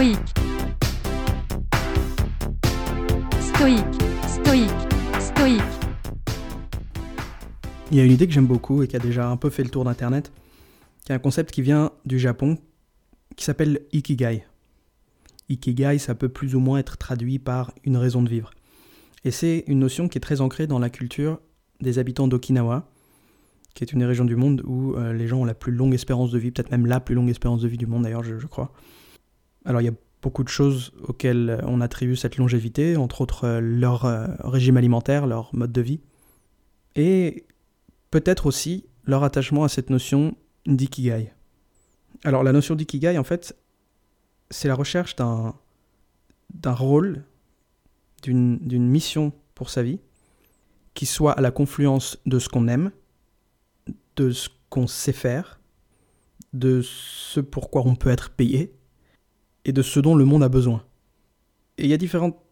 stoïque, stoïque, stoïque. Il y a une idée que j'aime beaucoup et qui a déjà un peu fait le tour d'Internet, qui est un concept qui vient du Japon, qui s'appelle Ikigai. Ikigai, ça peut plus ou moins être traduit par une raison de vivre. Et c'est une notion qui est très ancrée dans la culture des habitants d'Okinawa, qui est une région du monde où euh, les gens ont la plus longue espérance de vie, peut-être même la plus longue espérance de vie du monde d'ailleurs, je crois. Alors il y a beaucoup de choses auxquelles on attribue cette longévité, entre autres euh, leur euh, régime alimentaire, leur mode de vie, et peut-être aussi leur attachement à cette notion d'ikigai. Alors la notion d'ikigai, en fait, c'est la recherche d'un, d'un rôle, d'une, d'une mission pour sa vie, qui soit à la confluence de ce qu'on aime, de ce qu'on sait faire, de ce pourquoi on peut être payé, et de ce dont le monde a besoin. Et il y a différents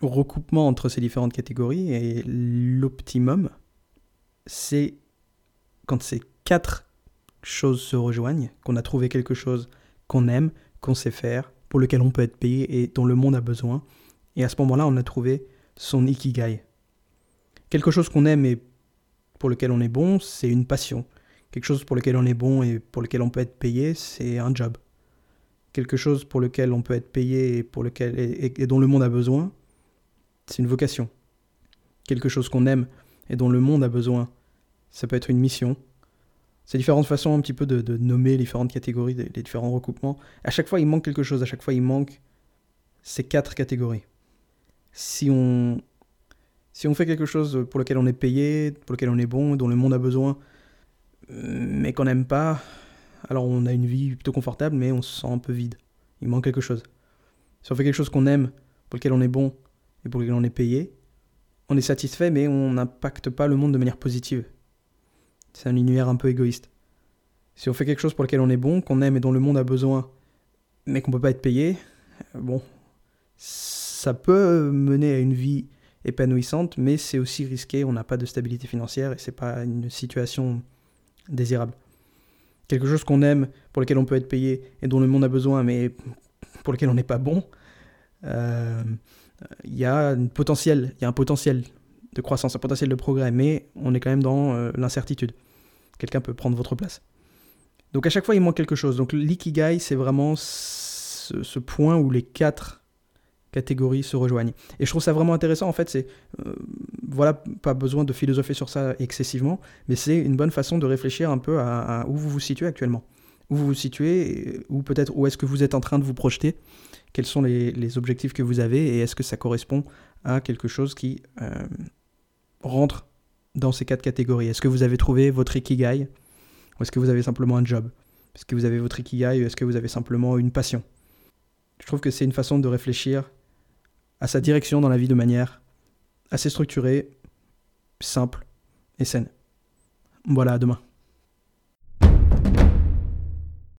recoupements entre ces différentes catégories, et l'optimum, c'est quand ces quatre choses se rejoignent, qu'on a trouvé quelque chose qu'on aime, qu'on sait faire, pour lequel on peut être payé et dont le monde a besoin. Et à ce moment-là, on a trouvé son ikigai. Quelque chose qu'on aime et pour lequel on est bon, c'est une passion. Quelque chose pour lequel on est bon et pour lequel on peut être payé, c'est un job. Quelque chose pour lequel on peut être payé et, pour lequel, et, dont le monde a besoin, c'est une vocation. Quelque chose qu'on aime et dont le monde a besoin, ça peut être une mission. C'est différentes façons un petit peu de, nommer les différentes catégories, les, les différents recoupements. À chaque fois, il manque quelque chose. À chaque fois, il manque ces quatre catégories. Si on, si on fait quelque chose pour lequel on est payé, pour lequel on est bon, dont le monde a besoin, mais qu'on n'aime pas, alors on a une vie plutôt confortable, mais on se sent un peu vide. Il manque quelque chose. Si on fait quelque chose qu'on aime, pour lequel on est bon et pour lequel on est payé, on est satisfait, mais on n'impacte pas le monde de manière positive. C'est un univers un peu égoïste. Si on fait quelque chose pour lequel on est bon, qu'on aime et dont le monde a besoin, mais qu'on peut pas être payé, euh, bon, ça peut mener à une vie épanouissante, mais c'est aussi risqué, on n'a pas de stabilité financière et c'est pas une situation désirable. Quelque chose qu'on aime, pour lequel on peut être payé et dont le monde a besoin, mais pour lequel on n'est pas bon, euh, il y a un potentiel, de croissance, un potentiel de progrès, mais on est quand même dans euh, l'incertitude. Quelqu'un peut prendre votre place. Donc à chaque fois, il manque quelque chose. Donc l'ikigai, c'est vraiment ce, ce, point où les quatre catégories se rejoignent. Et je trouve ça vraiment intéressant, en fait, c'est... Euh, voilà, pas besoin de philosopher sur ça excessivement, mais c'est une bonne façon de réfléchir un peu à, où vous vous situez actuellement. Où vous vous situez, ou peut-être où est-ce que vous êtes en train de vous projeter, quels sont les, les objectifs que vous avez, et est-ce que ça correspond à quelque chose qui... Euh, rentre dans ces quatre catégories? Est-ce que vous avez trouvé votre ikigai Ou est-ce que vous avez simplement un job? Est-ce que vous avez votre ikigai ou est-ce que vous avez simplement une passion? Je trouve que c'est une façon de réfléchir à sa direction dans la vie de manière assez structurée, simple et saine. Voilà, à demain.